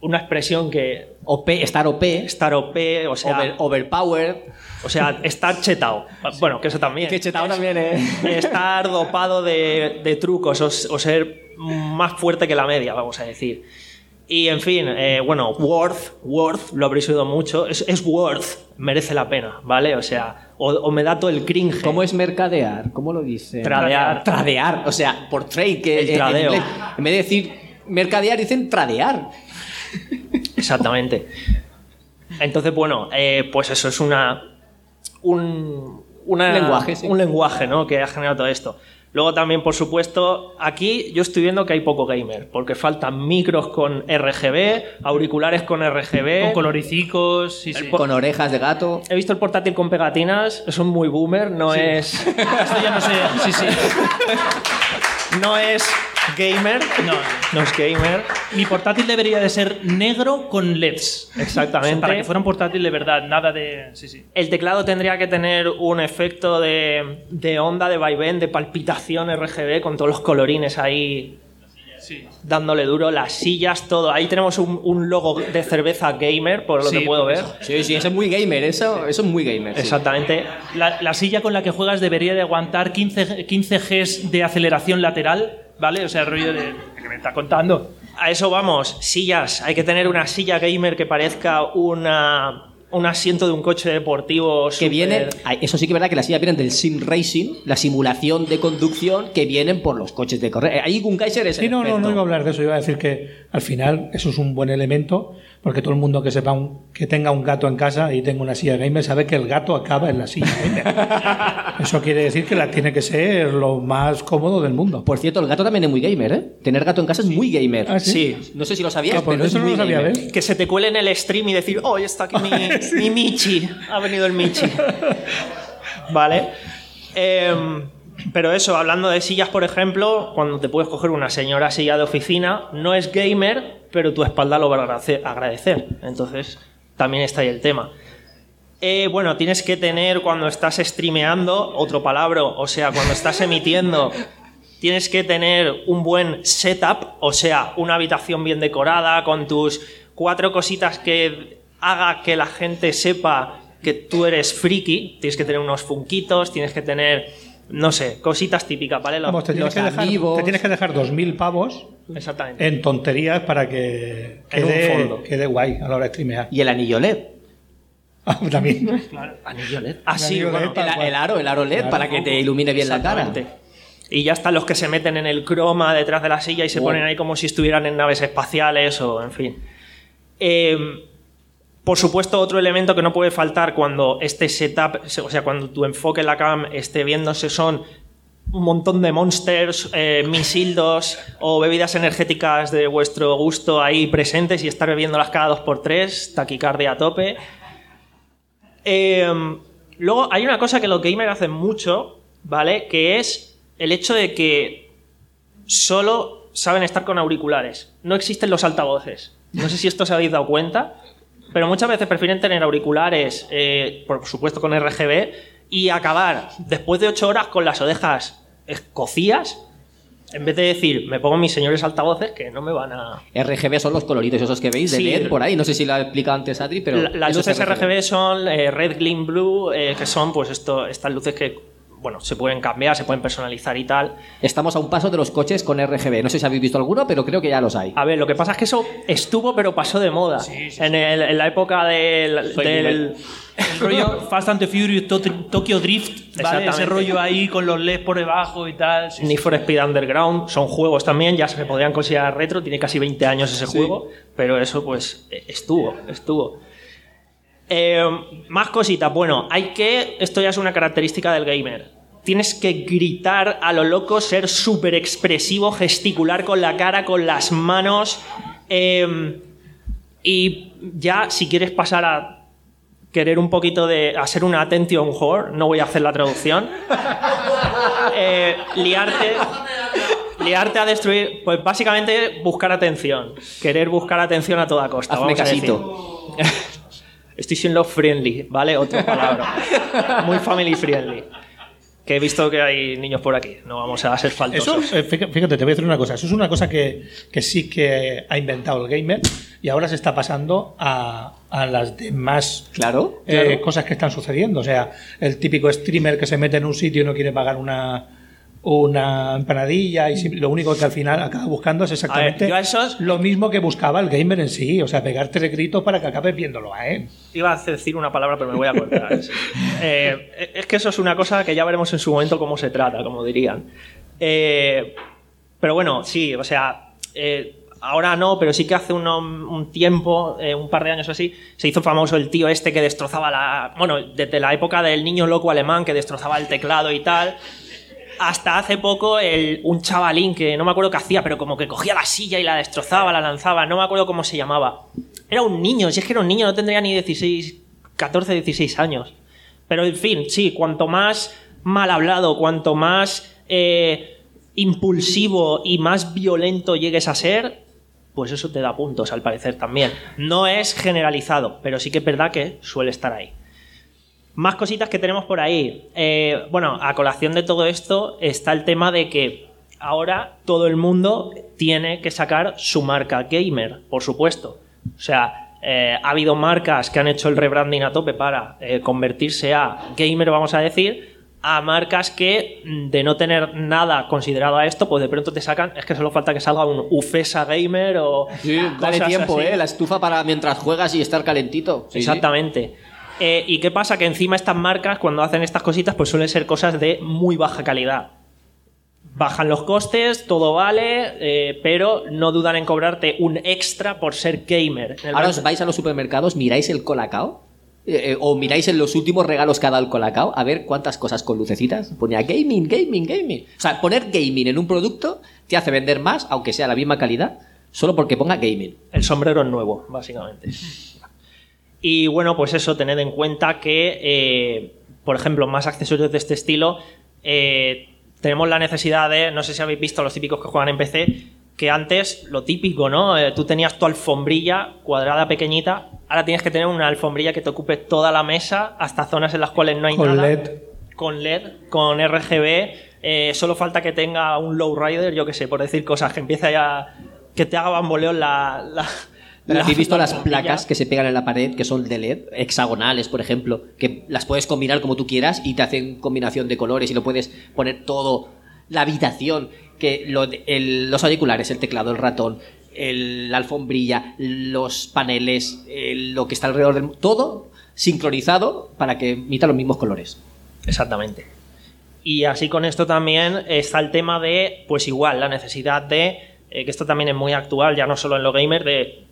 D: Una expresión que
C: OP, estar OP.
D: estar OP, o sea,
C: over- overpowered.
D: o sea, estar chetado. Bueno, que eso también.
C: Que chetado también, ¿eh?
D: Estar dopado de, de trucos o, o ser más fuerte que la media, vamos a decir. Y en fin, eh, bueno, worth, worth, lo habréis oído mucho, es, es worth, merece la pena, ¿vale? O sea, o, o me da todo el cringe.
C: ¿Cómo es mercadear? ¿Cómo lo dice?
D: Tradear.
C: Tradear. O sea, por trade, que
D: El
C: en
D: tradeo.
C: En vez de decir mercadear, dicen tradear.
D: Exactamente. Entonces, bueno, eh, pues eso es una. Un una-
C: Lenguaje, sí.
D: un lenguaje, ¿no? Que ha generado todo esto. Luego también, por supuesto, aquí yo estoy viendo que hay poco gamer, porque faltan micros con RGB, auriculares con RGB.
B: Con coloricicos, sí, sí.
C: Con orejas de gato.
D: He visto el portátil con pegatinas, es muy boomer, no es.
B: Esto ya no sé. Sí, sí.
D: No es gamer.
B: No.
D: No es gamer.
B: Mi portátil debería de ser negro con LEDs.
D: Exactamente.
B: Para que fuera un portátil de verdad, nada de. Sí, sí.
D: El teclado tendría que tener un efecto de, de onda, de vaivén, de palpitación RGB con todos los colorines ahí
B: Sí.
D: dándole duro, las sillas, todo. Ahí tenemos un, un logo de cerveza gamer, por lo
B: Sí,
D: que puedo ver.
C: Sí, sí, eso es muy gamer. Eso, eso es muy gamer. sí.
D: Exactamente.
B: La, la silla con la que juegas debería de aguantar 15, 15 Gs de aceleración lateral, ¿vale? O sea, el rollo de. que me está contando?
D: A eso vamos. Sillas. Hay que tener una silla gamer que parezca una, un asiento de un coche deportivo.
C: Que
D: súper-
C: viene, eso sí que es verdad que las sillas vienen del sim racing, la simulación de conducción que vienen por los coches de correr. Ahí Gunkaiser es
E: Sí, no, no,
C: experto.
E: no iba a hablar de eso. Iba a decir que al final eso es un buen elemento porque todo el mundo que sepa un- que tenga un gato en casa y tenga una silla gamer sabe que el gato acaba en la silla gamer. eso quiere decir que la tiene que ser lo más cómodo del mundo.
C: Por cierto, el gato también es muy gamer, ¿eh? Tener gato en casa es muy gamer.
E: Ah, ¿sí?
D: Sí.
C: No sé si lo sabías,
E: Ah, pues
C: pero
E: eso
C: es
E: no
C: muy
E: lo sabía,
C: gamer.
E: ¿ves?
D: Que se te cuele en el stream y decir, oh, está aquí mi, mi Michi. Ha venido el Michi. Vale. Em, pero eso, hablando de sillas, por ejemplo, cuando te puedes coger una señora silla de oficina, no es gamer, pero tu espalda lo va a agrade- agradecer. Entonces, también está ahí el tema. Eh, bueno, tienes que tener cuando estás streameando, otro palabra, o sea, cuando estás emitiendo, tienes que tener un buen setup, o sea, una habitación bien decorada, con tus cuatro cositas que haga que la gente sepa que tú eres friki. Tienes que tener unos funquitos, tienes que tener, no sé, cositas típicas, ¿vale? Los-
E: Vamos, te tienes,
C: los
E: que dejar, te tienes que dejar 2.000 pavos
D: Exactamente.
E: en tonterías para que
D: En un
E: quede,
D: fondo.
E: quede guay a la hora de streamear.
C: Y el anillo LED.
E: Ah, También.
D: Anillo LED. Ah, sí, bueno,
C: El, aro, el aro LED
E: Claro.
C: para que te ilumine bien la cara.
D: Exactamente. Y ya están los que se meten en el croma detrás de la silla y se
C: Wow.
D: ponen ahí como si estuvieran en naves espaciales o en fin. Eh, por supuesto, otro elemento que no puede faltar cuando este setup, o sea, cuando tu enfoque en la cam esté viéndose son un montón de monsters, eh, misildos o bebidas energéticas de vuestro gusto ahí presentes y estar bebiéndolas cada dos por tres, taquicardia a tope. Eh, luego hay una cosa que los gamers hacen mucho, ¿vale? Que es el hecho de que solo saben estar con auriculares. No existen los altavoces. No sé si esto os habéis dado cuenta, pero muchas veces prefieren tener auriculares, eh, por supuesto con RGB, y acabar después de ocho horas con las orejas escocías En vez de decir, me pongo mis señores altavoces que no me van a.
C: RGB son los coloritos esos que veis de
D: Sí.
C: LED por ahí. No sé si lo ha explicado antes Adri, pero.
D: La- las luces RGB son eh, Red, Green, Blue, eh, que son pues esto, estas luces que, bueno, se pueden cambiar, se pueden personalizar y tal.
C: Estamos a un paso de los coches con RGB. No sé si habéis visto alguno, pero creo que ya los hay.
D: A ver, lo que pasa es que eso estuvo, pero pasó de moda. En, el- en la época del. Del-.
B: El rollo Fast and the Furious, To- Tokyo Drift, ¿vale? Ese rollo ahí con los LEDs por debajo y tal. sí, sí.
D: Need for Speed Underground son juegos también, ya se podrían considerar retro, tiene casi 20 años ese juego, pero eso pues eh, estuvo, estuvo. Eh, más cositas, bueno, hay que, esto ya es una característica del gamer, tienes que gritar a lo loco, ser súper expresivo, gesticular con la cara, con las manos, eh, y ya si quieres pasar a querer un poquito de, a ser una attention whore, no voy a hacer la traducción, eh, liarte, liarte a destruir, pues básicamente buscar atención, querer buscar atención a toda costa.
C: Hazme
D: vamos a decir. Estoy siendo friendly, ¿vale? Otra palabra. Muy family friendly. Que he visto que hay niños por aquí. No vamos a ser
E: Eso,
D: faltosos.
E: eh, fíjate, fíjate, te voy a decir una cosa. Eso es una cosa que, que sí que ha inventado el gamer y ahora se está pasando a, a las demás
C: Claro.
E: eh,
C: claro.
E: cosas que están sucediendo. O sea, el típico streamer que se mete en un sitio y no quiere pagar una, una empanadilla y lo único que al final acaba buscando es exactamente
D: a esos-
E: lo mismo que buscaba el gamer en sí. O sea, pegarte de gritos para que acabes viéndolo a él.
D: Iba a decir una palabra, pero me voy a cortar. Eh, es que eso es una cosa que ya veremos en su momento cómo se trata, como dirían. Eh, pero bueno, sí, o sea, eh, ahora no, pero sí que hace un tiempo, eh, un par de años o así, se hizo famoso el tío este que destrozaba la. Bueno, desde la época del niño loco alemán que destrozaba el teclado y tal. Hasta hace poco el- un chavalín que no me acuerdo qué hacía, pero como que cogía la silla y la destrozaba, la lanzaba, no me acuerdo cómo se llamaba. Era un niño, si es que era un niño, no tendría ni 16, 14, 16 años. Pero en fin, sí, cuanto más mal hablado, cuanto más eh, impulsivo y más violento llegues a ser, pues eso te da puntos al parecer también. No es generalizado, pero sí que es verdad que suele estar ahí. Más cositas que tenemos por ahí. Eh, bueno, a colación de todo esto está el tema de que ahora todo el mundo tiene que sacar su marca gamer, por supuesto. O sea, eh, ha habido marcas que han hecho el rebranding a tope para eh, convertirse a gamer, vamos a decir, a marcas que mm, de no tener nada considerado a esto, pues de pronto te sacan, es que solo falta que salga un Ufesa Gamer o...
C: Sí, dale tiempo,
D: así.
C: ¿eh? La estufa para mientras juegas y estar calentito. Sí, sí.
D: Eh, ¿Y qué pasa? Que encima estas marcas, cuando hacen estas cositas, pues suelen ser cosas de muy baja calidad. Bajan los costes, todo vale, eh, pero no dudan en cobrarte un extra por ser gamer.
C: Ahora os vais a los supermercados, miráis el colacao. eh, o miráis en los últimos regalos que ha dado el colacao a ver cuántas cosas con lucecitas ponía gaming, gaming, gaming. O sea, poner gaming en un producto te hace vender más, aunque sea la misma calidad, solo porque ponga gaming.
D: El sombrero es nuevo, básicamente. Y bueno, pues eso, tened en cuenta que, eh, por ejemplo, más accesorios de este estilo, eh, tenemos la necesidad de, no sé si habéis visto los típicos que juegan en PC, que antes, lo típico, ¿no? Eh, tú tenías tu alfombrilla cuadrada pequeñita, ahora tienes que tener una alfombrilla que te ocupe toda la mesa, hasta zonas en las cuales no hay
E: Con
D: nada.
E: LED.
D: Con LED, con RGB, eh, solo falta que tenga un lowrider, yo que sé, por decir cosas, que empiece ya, que te haga bamboleo la... la
C: Pero ¿Habéis visto
D: la
C: las placas que se pegan en la pared, que son de LED, hexagonales, por ejemplo, que las puedes combinar como tú quieras y te hacen combinación de colores y lo puedes poner todo, la habitación, que lo de- el- los auriculares, el teclado, el ratón, el- la alfombrilla, los paneles, el- lo que está alrededor del... Todo sincronizado para que emita los mismos colores.
D: Exactamente. Y así con esto también está el tema de, pues igual, la necesidad de, eh, que esto también es muy actual, ya no solo en lo gamer, de,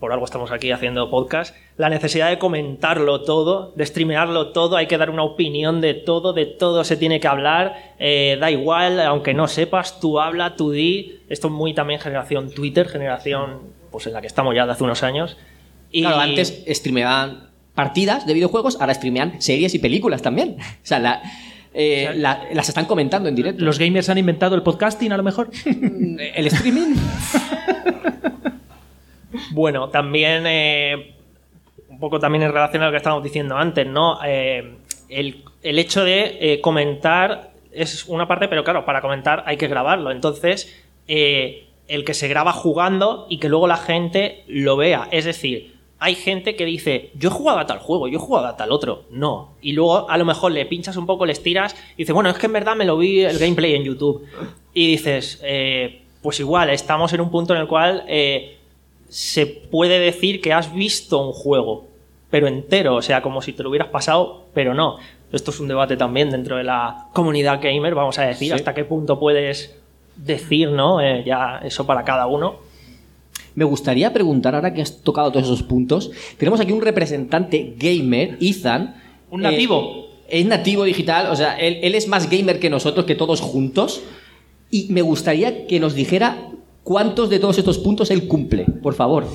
D: por algo estamos aquí haciendo podcast, la necesidad de comentarlo todo, de streamearlo todo, hay que dar una opinión de todo, de todo se tiene que hablar, eh, da igual, aunque no sepas, tú habla, tú di, esto es muy también generación Twitter, generación pues en la que estamos ya de hace unos años. Y
C: Claro, antes streameaban partidas de videojuegos, ahora streamean series y películas también. O sea, la- eh, la- las están comentando en directo.
B: Los gamers han inventado el podcasting, a lo mejor.
C: El streaming.
D: Bueno, también eh, un poco también en relación a lo que estábamos diciendo antes, ¿no? Eh, el, el hecho de eh, comentar es una parte, pero claro, para comentar hay que grabarlo. Entonces, el que se graba jugando y que luego la gente lo vea. Es decir, hay gente que dice, yo he jugado a tal juego, yo he jugado a tal otro. No. Y luego a lo mejor le pinchas un poco, le estiras y dices, bueno, es que en verdad me lo vi el gameplay en YouTube. Y dices, pues igual, estamos en un punto en el cual se puede decir que has visto un juego, pero entero, o sea, como si te lo hubieras pasado, pero no. Esto es un debate también dentro de la comunidad gamer, vamos a decir, hasta qué punto puedes decir, ¿no? Eh, ya eso para cada uno.
C: Me gustaría preguntar, ahora que has tocado todos esos puntos, tenemos aquí un representante gamer, Ethan.
B: Un nativo.
C: Eh, es nativo digital, o sea, él, él es más gamer que nosotros, que todos juntos. Y me gustaría que nos dijera cuántos de todos estos puntos él cumple, por favor.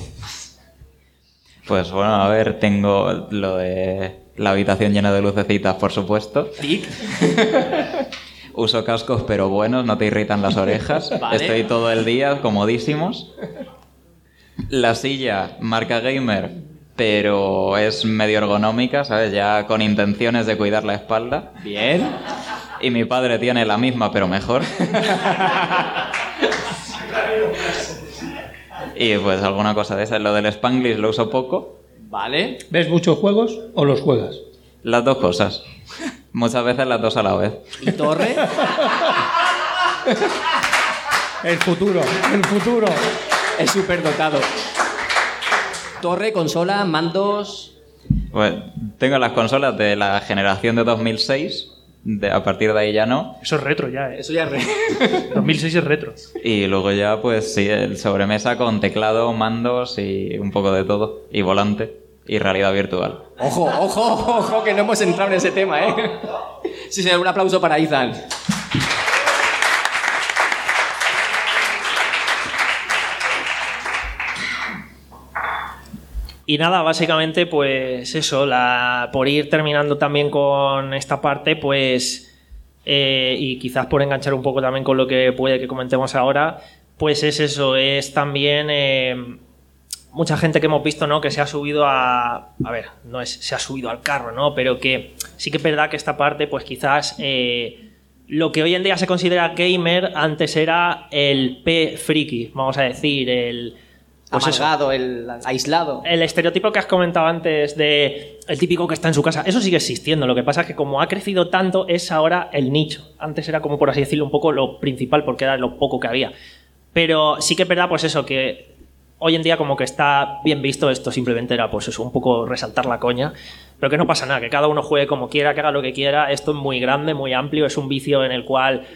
F: Pues bueno, a ver, tengo lo de la habitación llena de lucecitas, por supuesto.
C: Tic.
F: Uso cascos, pero buenos, no te irritan las orejas.
C: Vale.
F: Estoy todo el día comodísimos. La silla, marca gamer, pero es medio ergonómica, ¿sabes? Ya con intenciones de cuidar la espalda.
C: Bien.
F: Y mi padre tiene la misma, pero mejor. y pues alguna cosa de esa. Lo del Spanglish lo uso poco.
C: Vale.
E: ¿Ves muchos juegos o los juegas?
F: Las dos cosas. Muchas veces las dos a la vez.
C: ¿Y Torre?
E: El futuro, el futuro.
C: es súper dotado. Torre, consola, mandos.
F: Pues, tengo las consolas de la generación de 2006. De- a partir de ahí ya no.
B: Eso es retro ya, ¿eh?
C: Eso ya es re-
B: 2006 es retro.
F: Y luego ya, pues sí, el sobremesa con teclado, mandos y un poco de todo. Y volante. Y realidad virtual.
C: Ojo, ojo, ojo, que no hemos entrado en ese tema, ¿eh? Sí, señor, un aplauso para Ethan.
D: Y nada, básicamente, pues eso, por ir terminando también con esta parte, pues, eh, y quizás por enganchar un poco también con lo que puede que comentemos ahora, pues es eso, es también eh, mucha gente que hemos visto, ¿no? Que se ha subido a, a ver, no es se ha subido al carro, ¿no? Pero que sí que es verdad que esta parte, pues quizás eh, lo que hoy en día se considera gamer antes era el P friki, vamos a decir, el pues eso,
C: el aislado.
D: el estereotipo que has comentado antes de el típico que está en su casa, eso sigue existiendo. Lo que pasa es que como ha crecido tanto, es ahora el nicho. Antes era como, por así decirlo, un poco lo principal, porque era lo poco que había. Pero sí que es verdad, pues eso, que hoy en día como que está bien visto, esto simplemente era, pues eso, un poco resaltar la coña. Pero que no pasa nada, que cada uno juegue como quiera, que haga lo que quiera. Esto es muy grande, muy amplio, es un vicio en el cual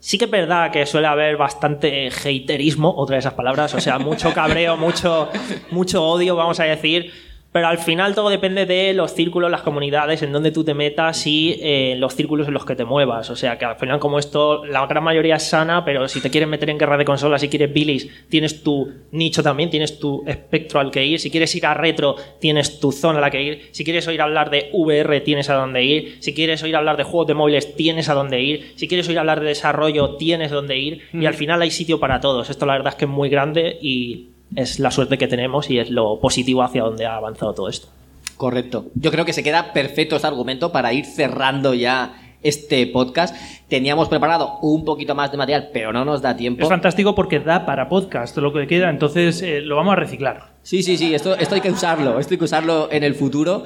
D: Sí que es verdad que suele haber bastante haterismo, otra de esas palabras, o sea, mucho cabreo, mucho, mucho odio, vamos a decir, pero al final todo depende de los círculos, las comunidades, en donde tú te metas y eh, los círculos en los que te muevas. O sea, que al final como esto, la gran mayoría es sana, pero si te quieres meter en guerra de consolas, si quieres bilis, tienes tu nicho también, tienes tu espectro al que ir. Si quieres ir a retro, tienes tu zona a la que ir. Si quieres oír hablar de VR, tienes a dónde ir. Si quieres oír hablar de juegos de móviles, tienes a dónde ir. Si quieres oír hablar de desarrollo, tienes dónde ir. Y al final hay sitio para todos. Esto la verdad es que es muy grande y es la suerte que tenemos y es lo positivo hacia donde ha avanzado todo esto.
C: Correcto. Yo creo que se queda perfecto este argumento para ir cerrando ya este podcast. Teníamos preparado un poquito más de material, pero no nos da tiempo.
B: Es fantástico porque da para podcast lo que queda, entonces eh, lo vamos a reciclar.
C: Sí, sí, sí, esto, esto hay que usarlo, esto hay que usarlo en el futuro.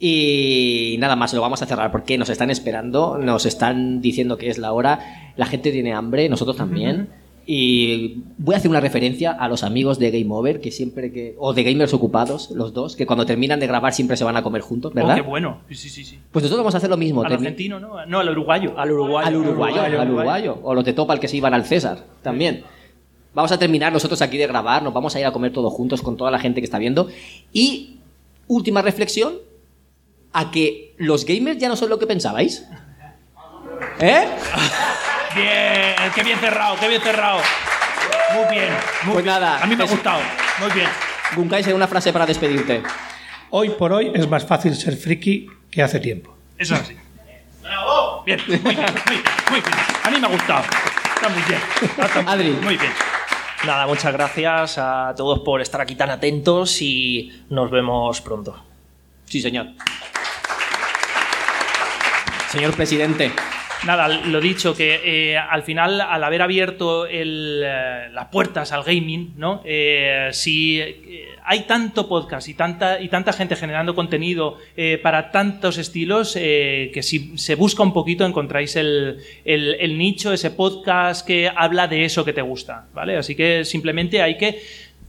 C: Y nada más, lo vamos a cerrar porque nos están esperando, nos están diciendo que es la hora, la gente tiene hambre, nosotros también. Y voy a hacer una referencia a los amigos de Game Over, que siempre que. o de Gamers Ocupados, los dos, que cuando terminan de grabar siempre se van a comer juntos,
B: Oh,
C: ¿verdad?
B: qué bueno. Sí, sí, sí. sí.
C: Pues nosotros vamos a hacer lo mismo.
B: Al
C: termi-
B: argentino, ¿no? No, al uruguayo.
D: Al uruguayo.
C: al uruguayo,
B: Uruguayo,
C: al
B: uruguayo.
C: O los de Topal que se iban al César, también. Vamos a terminar nosotros aquí de grabar, nos vamos a ir a comer todos juntos con toda la gente que está viendo. Y última reflexión, a que los gamers ya no son lo que pensabais. ¿Eh?
B: Bien, qué bien cerrado, qué bien cerrado. Muy bien. Muy
C: Pues
B: bien.
C: nada,
B: A mí me ha
C: es-
B: gustado. Muy bien.
C: Gunkais, una frase para despedirte.
E: Hoy por hoy es más fácil ser friki que hace tiempo.
B: Eso es así. Bien, muy bien, muy bien, muy bien. A mí me ha gustado. Está muy bien. Está muy-
C: Adri.
B: Muy bien.
D: Nada, muchas gracias a todos por estar aquí tan atentos y nos vemos pronto.
C: Sí, señor. Señor presidente.
B: Nada, lo dicho, que eh, al final, al haber abierto el, eh, las puertas al gaming, ¿no? Eh, si eh, hay tanto podcast y tanta, y tanta gente generando contenido para tantos estilos, que si se busca un poquito encontráis el, el- nicho, ese podcast que habla de eso que te gusta, ¿vale? Así que simplemente hay que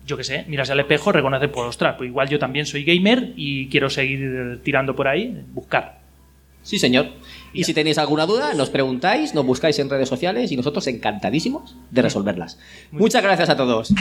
B: yo qué sé, miras al espejo, reconocer, pues ostras, pues igual yo también soy gamer y quiero seguir tirando por ahí, buscar.
C: Sí, señor. Y si tenéis alguna duda, nos preguntáis, nos buscáis en redes sociales y nosotros encantadísimos de resolverlas. Muchas gracias a todos.